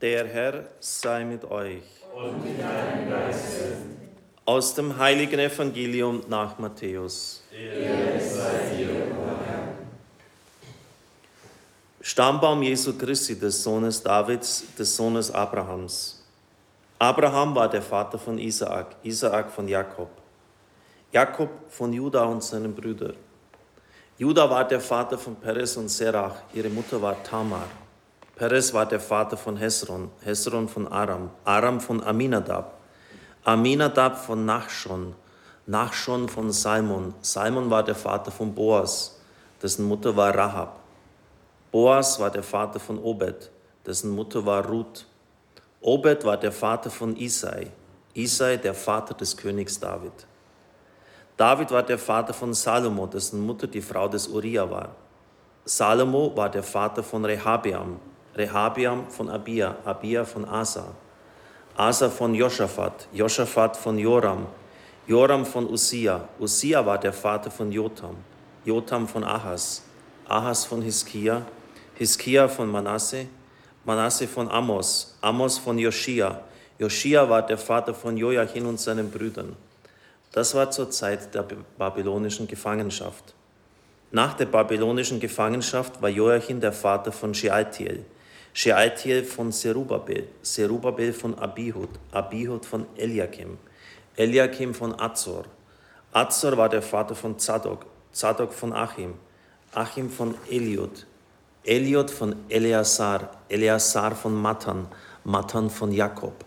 Der Herr sei mit euch. Und mit deinem Geiste. Aus dem heiligen Evangelium nach Matthäus. Ehre sei dir, Herr. Stammbaum Jesu Christi, des Sohnes Davids, des Sohnes Abrahams. Abraham war der Vater von Isaak, Isaak von Jakob. Jakob von Juda und seinen Brüdern. Juda war der Vater von Perez und Serach, ihre Mutter war Tamar. Perez war der Vater von Hesron, Hesron von Aram, Aram von Aminadab, Aminadab von Nachschon, Nachschon von Salmon, Salmon war der Vater von Boas, dessen Mutter war Rahab. Boas war der Vater von Obed, dessen Mutter war Ruth. Obed war der Vater von Isai, Isai der Vater des Königs David. David war der Vater von Salomo, dessen Mutter die Frau des Uriah war. Salomo war der Vater von Rehabeam, Rehabeam von Abia, Abia von Asa, Asa von Josaphat, Josaphat von Joram, Joram von Usia, Usia war der Vater von Jotam, Jotam von Ahas, Ahas von Hiskia, Hiskia von Manasse, Manasse von Amos, Amos von Joschia, Joschia war der Vater von Joachim und seinen Brüdern. Das war zur Zeit der babylonischen Gefangenschaft. Nach der babylonischen Gefangenschaft war Joachim der Vater von Shealtiel, Shealtiel von Serubabel, Serubabel von Abihud, Abihud von Eliakim, Eliakim von Azor. Azor war der Vater von Zadok, Zadok von Achim, Achim von Eliud, Eliud von Eleazar, Eleazar von Matan, Matan von Jakob.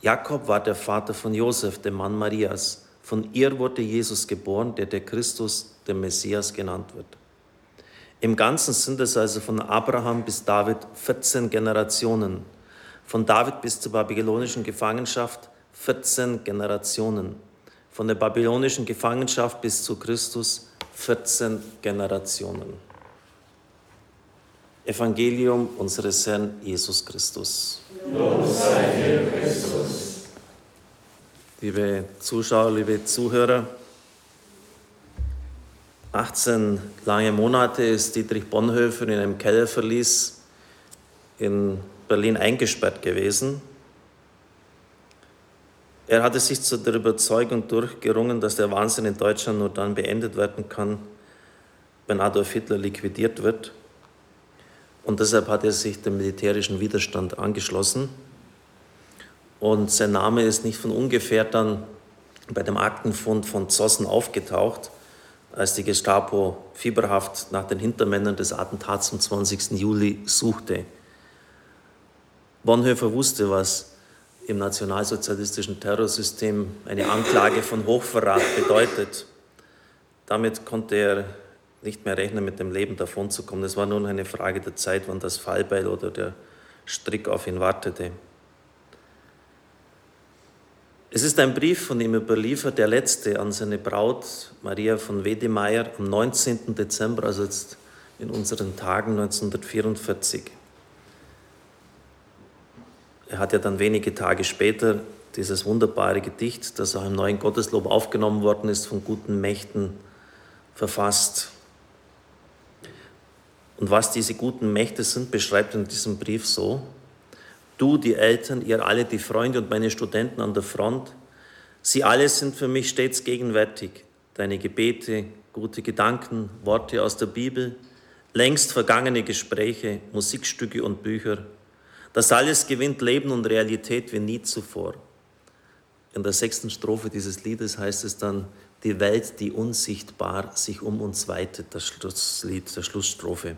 Jakob war der Vater von Josef, dem Mann Marias. Von ihr wurde Jesus geboren, der der Christus, der Messias genannt wird. Im Ganzen sind es also von Abraham bis David 14 Generationen. Von David bis zur babylonischen Gefangenschaft 14 Generationen. Von der babylonischen Gefangenschaft bis zu Christus 14 Generationen. Evangelium unseres Herrn Jesus Christus. Lob sei dir, Christus liebe Zuschauer, liebe Zuhörer. 18 lange Monate ist Dietrich Bonhoeffer in einem Kellerverlies in Berlin eingesperrt gewesen. Er hatte sich zu der Überzeugung durchgerungen, dass der Wahnsinn in Deutschland nur dann beendet werden kann, wenn Adolf Hitler liquidiert wird. Und deshalb hat er sich dem militärischen Widerstand angeschlossen. Und sein Name ist nicht von ungefähr dann bei dem Aktenfund von Zossen aufgetaucht, als die Gestapo fieberhaft nach den Hintermännern des Attentats vom 20. Juli suchte. Bonhoeffer wusste, was im nationalsozialistischen Terrorsystem eine Anklage von Hochverrat bedeutet. Damit konnte er nicht mehr rechnen, mit dem Leben davonzukommen. Es war nur eine Frage der Zeit, wann das Fallbeil oder der Strick auf ihn wartete. Es ist ein Brief von ihm überliefert, der letzte an seine Braut Maria von Wedemeyer am 19. Dezember, also jetzt in unseren Tagen 1944. Er hat ja dann wenige Tage später dieses wunderbare Gedicht, das auch im neuen Gotteslob aufgenommen worden ist, von guten Mächten verfasst. Und was diese guten Mächte sind, beschreibt er in diesem Brief so, du, die Eltern, ihr alle, die Freunde und meine Studenten an der Front, sie alle sind für mich stets gegenwärtig. Deine Gebete, gute Gedanken, Worte aus der Bibel, längst vergangene Gespräche, Musikstücke und Bücher. Das alles gewinnt Leben und Realität wie nie zuvor. In der sechsten Strophe dieses Liedes heißt es dann, die Welt, die unsichtbar sich um uns weitet, das Schlusslied, der Schlussstrophe.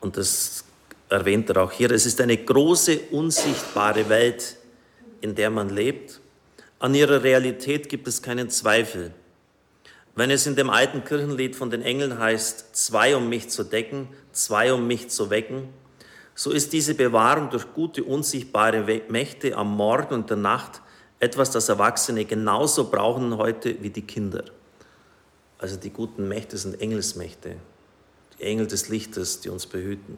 Und das erwähnt er auch hier, es ist eine große, unsichtbare Welt, in der man lebt. An ihrer Realität gibt es keinen Zweifel. Wenn es in dem alten Kirchenlied von den Engeln heißt, zwei um mich zu decken, zwei um mich zu wecken, so ist diese Bewahrung durch gute, unsichtbare Mächte am Morgen und der Nacht etwas, das Erwachsene genauso brauchen heute wie die Kinder. Also die guten Mächte sind Engelsmächte, die Engel des Lichtes, die uns behüten.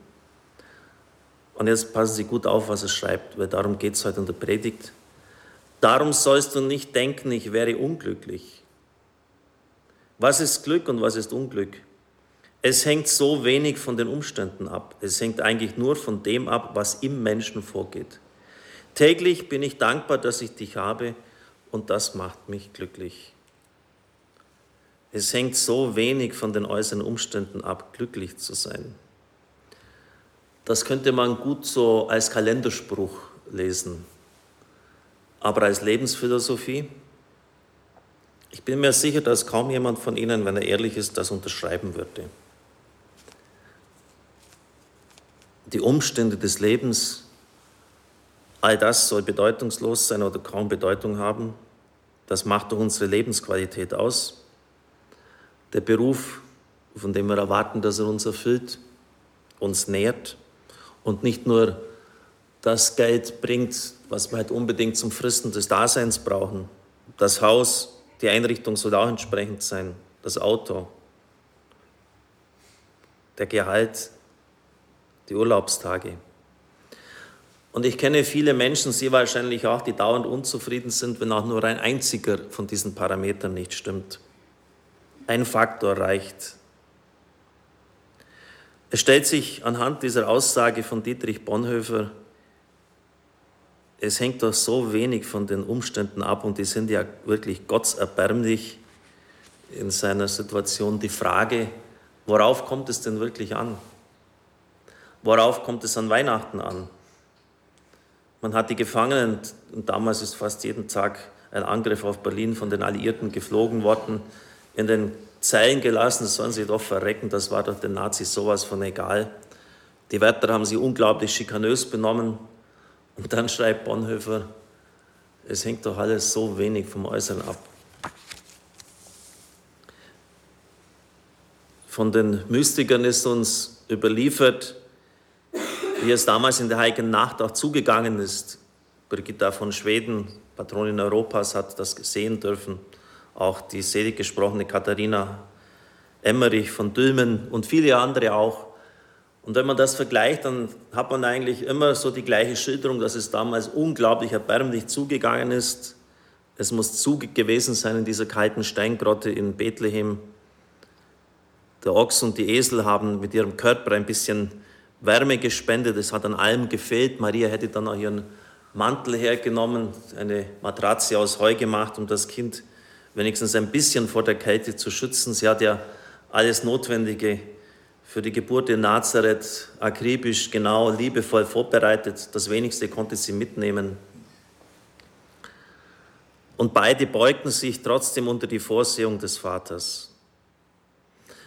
Und jetzt passen Sie gut auf, was er schreibt, weil darum geht es heute in der Predigt. Darum sollst du nicht denken, ich wäre unglücklich. Was ist Glück und was ist Unglück? Es hängt so wenig von den Umständen ab. Es hängt eigentlich nur von dem ab, was im Menschen vorgeht. Täglich bin ich dankbar, dass ich dich habe und das macht mich glücklich. Es hängt so wenig von den äußeren Umständen ab, glücklich zu sein. Das könnte man gut so als Kalenderspruch lesen. Aber als Lebensphilosophie, ich bin mir sicher, dass kaum jemand von Ihnen, wenn er ehrlich ist, das unterschreiben würde. Die Umstände des Lebens, all das soll bedeutungslos sein oder kaum Bedeutung haben. Das macht doch unsere Lebensqualität aus. Der Beruf, von dem wir erwarten, dass er uns erfüllt, uns nährt und nicht nur das Geld bringt, was wir halt unbedingt zum Fristen des Daseins brauchen. Das Haus, die Einrichtung soll auch entsprechend sein, das Auto, der Gehalt, die Urlaubstage. Und ich kenne viele Menschen, Sie wahrscheinlich auch, die dauernd unzufrieden sind, wenn auch nur ein einziger von diesen Parametern nicht stimmt. Ein Faktor reicht. Es stellt sich anhand dieser Aussage von Dietrich Bonhoeffer es hängt doch so wenig von den Umständen ab und die sind ja wirklich gottserbärmlich in seiner Situation. Die Frage, worauf kommt es denn wirklich an? Worauf kommt es an Weihnachten an? Man hat die Gefangenen, und damals ist fast jeden Tag ein Angriff auf Berlin von den Alliierten geflogen worden, in den Zeilen gelassen, sollen sie doch verrecken, das war doch den Nazis sowas von egal. Die Wärter haben sie unglaublich schikanös benommen, und dann schreibt Bonhoeffer, es hängt doch alles so wenig vom Äußeren ab. Von den Mystikern ist uns überliefert, wie es damals in der Heiligen Nacht auch zugegangen ist. Brigitta von Schweden, Patronin Europas, hat das gesehen dürfen. Auch die selig gesprochene Katharina Emmerich von Dülmen und viele andere auch. Und wenn man das vergleicht, dann hat man eigentlich immer so die gleiche Schilderung, dass es damals unglaublich erbärmlich zugegangen ist. Es muss Zug gewesen sein in dieser kalten Steingrotte in Bethlehem. Der Ochs und die Esel haben mit ihrem Körper ein bisschen Wärme gespendet. Es hat an allem gefehlt. Maria hätte dann auch ihren Mantel hergenommen, eine Matratze aus Heu gemacht, um das Kind wenigstens ein bisschen vor der Kälte zu schützen. Sie hat ja alles Notwendige für die Geburt in Nazareth akribisch, genau, liebevoll vorbereitet. Das wenigste konnte sie mitnehmen. Und beide beugten sich trotzdem unter die Vorsehung des Vaters.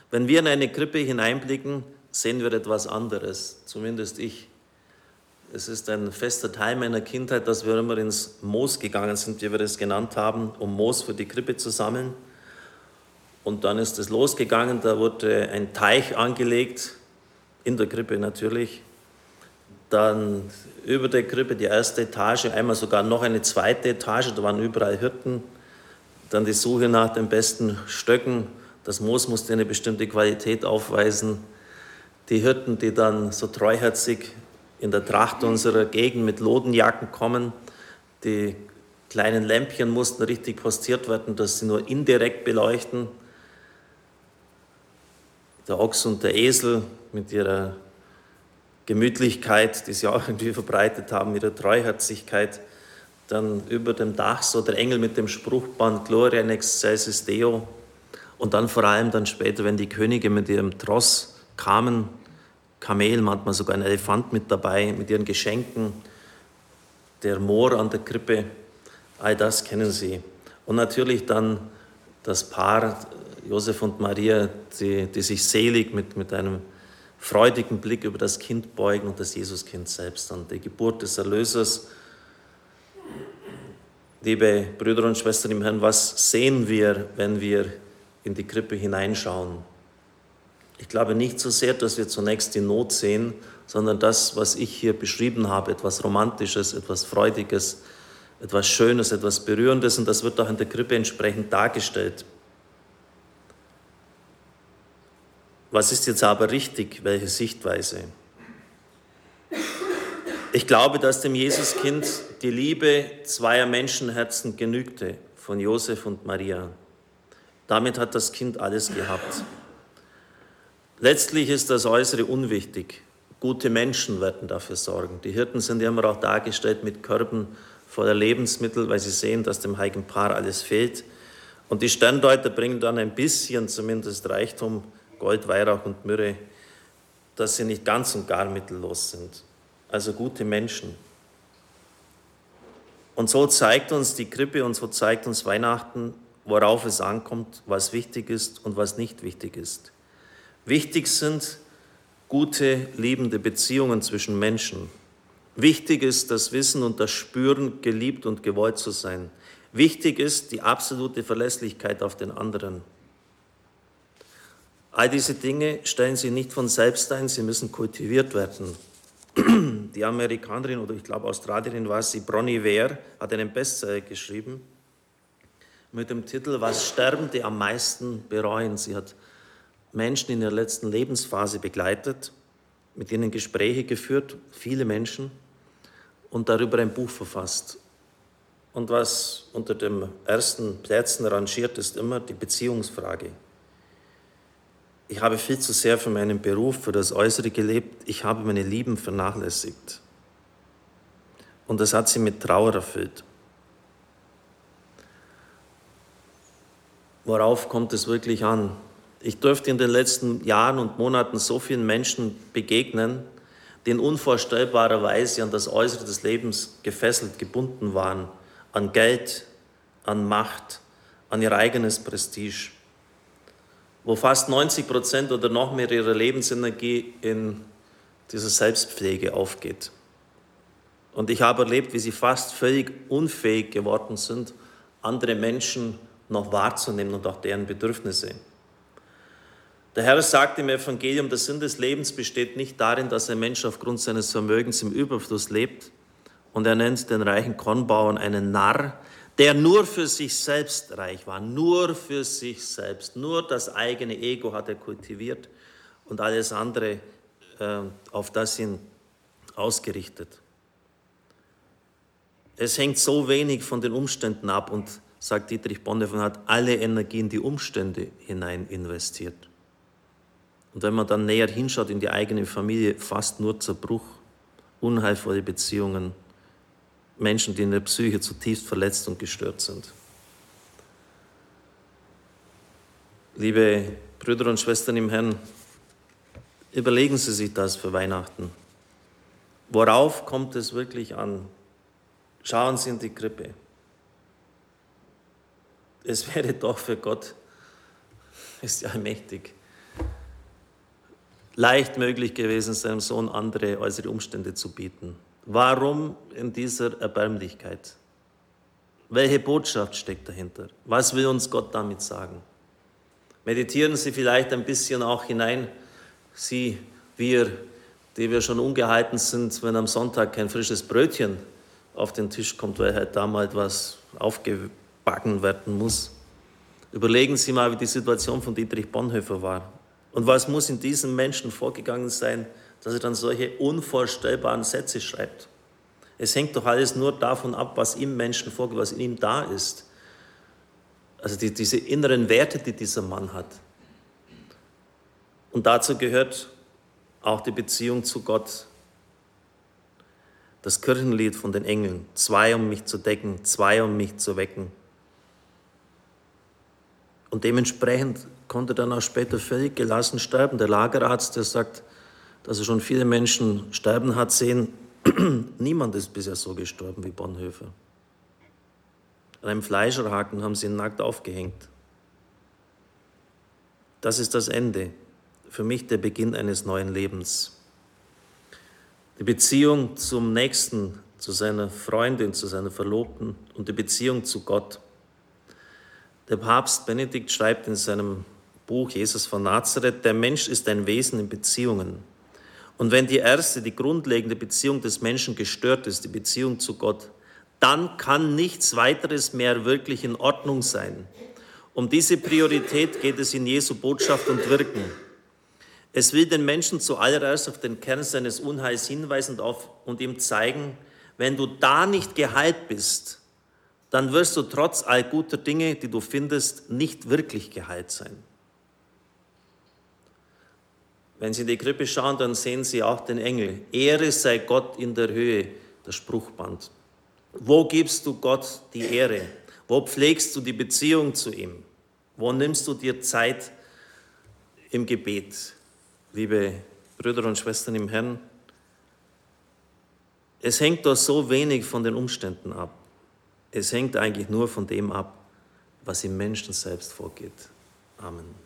Wenn wir in eine Krippe hineinblicken, sehen wir etwas anderes, zumindest ich. Es ist ein fester Teil meiner Kindheit, dass wir immer ins Moos gegangen sind, wie wir es genannt haben, um Moos für die Krippe zu sammeln. Und dann ist es losgegangen, da wurde ein Teich angelegt, in der Krippe natürlich. Dann über der Krippe die erste Etage, einmal sogar noch eine zweite Etage, da waren überall Hirten. Dann die Suche nach den besten Stöcken. Das Moos musste eine bestimmte Qualität aufweisen. Die Hirten, die dann so treuherzig in der Tracht unserer Gegend mit Lodenjacken kommen, die kleinen Lämpchen mussten richtig postiert werden, dass sie nur indirekt beleuchten der Ochs und der Esel mit ihrer Gemütlichkeit, die sie auch irgendwie verbreitet haben, ihrer Treuherzigkeit. Dann über dem Dach so der Engel mit dem Spruchband Gloria in excelsis Deo. Und dann vor allem dann später, wenn die Könige mit ihrem Tross kamen, Kamel, manchmal sogar ein Elefant mit dabei, mit ihren Geschenken, der Moor an der Krippe, all das kennen sie. Und natürlich dann das Paar Josef und Maria, die, die sich selig mit, mit einem freudigen Blick über das Kind beugen und das Jesuskind selbst an die Geburt des Erlösers. Liebe Brüder und Schwestern im Herrn, was sehen wir, wenn wir in die Krippe hineinschauen? Ich glaube nicht so sehr, dass wir zunächst die Not sehen, sondern das, was ich hier beschrieben habe, etwas Romantisches, etwas Freudiges, etwas Schönes, etwas Berührendes und das wird auch in der Krippe entsprechend dargestellt. Was ist jetzt aber richtig? Welche Sichtweise? Ich glaube, dass dem Jesuskind die Liebe zweier Menschenherzen genügte, von Josef und Maria. Damit hat das Kind alles gehabt. Letztlich ist das Äußere unwichtig. Gute Menschen werden dafür sorgen. Die Hirten sind ja immer auch dargestellt mit Körben voller Lebensmittel, weil sie sehen, dass dem heiligen Paar alles fehlt. Und die Sterndeuter bringen dann ein bisschen zumindest Reichtum, Gold, Weihrauch und Myrrhe, dass sie nicht ganz und gar mittellos sind. Also gute Menschen. Und so zeigt uns die Krippe und so zeigt uns Weihnachten, worauf es ankommt, was wichtig ist und was nicht wichtig ist. Wichtig sind gute, liebende Beziehungen zwischen Menschen. Wichtig ist das Wissen und das Spüren, geliebt und gewollt zu sein. Wichtig ist die absolute Verlässlichkeit auf den anderen. All diese Dinge stellen sie nicht von selbst ein, sie müssen kultiviert werden. Die Amerikanerin oder ich glaube Australierin war sie, Bronnie Ware, hat einen Bestseller geschrieben mit dem Titel Was Sterbende am meisten bereuen. Sie hat Menschen in der letzten Lebensphase begleitet, mit ihnen Gespräche geführt, viele Menschen, und darüber ein Buch verfasst. Und was unter den ersten Plätzen rangiert, ist immer die Beziehungsfrage. Ich habe viel zu sehr für meinen Beruf, für das Äußere gelebt. Ich habe meine Lieben vernachlässigt. Und das hat sie mit Trauer erfüllt. Worauf kommt es wirklich an? Ich durfte in den letzten Jahren und Monaten so vielen Menschen begegnen, die in unvorstellbarer Weise an das Äußere des Lebens gefesselt, gebunden waren, an Geld, an Macht, an ihr eigenes Prestige wo fast 90 Prozent oder noch mehr ihrer Lebensenergie in dieser Selbstpflege aufgeht. Und ich habe erlebt, wie sie fast völlig unfähig geworden sind, andere Menschen noch wahrzunehmen und auch deren Bedürfnisse. Der Herr sagt im Evangelium, der Sinn des Lebens besteht nicht darin, dass ein Mensch aufgrund seines Vermögens im Überfluss lebt. Und er nennt den reichen Kornbauern einen Narr, der nur für sich selbst reich war, nur für sich selbst, nur das eigene Ego hat er kultiviert und alles andere äh, auf das hin ausgerichtet. Es hängt so wenig von den Umständen ab und, sagt Dietrich Bonhoeffer, hat alle Energie in die Umstände hinein investiert. Und wenn man dann näher hinschaut in die eigene Familie, fast nur Zerbruch, unheilvolle Beziehungen, Menschen, die in der Psyche zutiefst verletzt und gestört sind. Liebe Brüder und Schwestern im Herrn, überlegen Sie sich das für Weihnachten. Worauf kommt es wirklich an? Schauen Sie in die Krippe. Es wäre doch für Gott, ist ja mächtig, leicht möglich gewesen, seinem Sohn andere äußere Umstände zu bieten. Warum in dieser Erbärmlichkeit? Welche Botschaft steckt dahinter? Was will uns Gott damit sagen? Meditieren Sie vielleicht ein bisschen auch hinein, Sie, wir, die wir schon ungehalten sind, wenn am Sonntag kein frisches Brötchen auf den Tisch kommt, weil halt damals was aufgebacken werden muss. Überlegen Sie mal, wie die Situation von Dietrich Bonhoeffer war. Und was muss in diesem Menschen vorgegangen sein, dass er dann solche unvorstellbaren Sätze schreibt. Es hängt doch alles nur davon ab, was im Menschen vorgeht, was in ihm da ist. Also die, diese inneren Werte, die dieser Mann hat. Und dazu gehört auch die Beziehung zu Gott. Das Kirchenlied von den Engeln. Zwei, um mich zu decken, zwei, um mich zu wecken. Und dementsprechend konnte dann auch später völlig gelassen sterben. Der Lagerarzt, der sagt, dass er schon viele Menschen sterben hat sehen. Niemand ist bisher so gestorben wie Bonhoeffer. An einem Fleischerhaken haben sie ihn nackt aufgehängt. Das ist das Ende. Für mich der Beginn eines neuen Lebens. Die Beziehung zum Nächsten, zu seiner Freundin, zu seiner Verlobten und die Beziehung zu Gott. Der Papst Benedikt schreibt in seinem Buch Jesus von Nazareth, der Mensch ist ein Wesen in Beziehungen. Und wenn die erste, die grundlegende Beziehung des Menschen gestört ist, die Beziehung zu Gott, dann kann nichts weiteres mehr wirklich in Ordnung sein. Um diese Priorität geht es in Jesu Botschaft und Wirken. Es will den Menschen zuallererst auf den Kern seines Unheils hinweisen und ihm zeigen, wenn du da nicht geheilt bist, dann wirst du trotz all guter Dinge, die du findest, nicht wirklich geheilt sein. Wenn Sie in die Krippe schauen, dann sehen Sie auch den Engel. Ehre sei Gott in der Höhe, das Spruchband. Wo gibst du Gott die Ehre? Wo pflegst du die Beziehung zu ihm? Wo nimmst du dir Zeit im Gebet? Liebe Brüder und Schwestern im Herrn, es hängt doch so wenig von den Umständen ab. Es hängt eigentlich nur von dem ab, was im Menschen selbst vorgeht. Amen.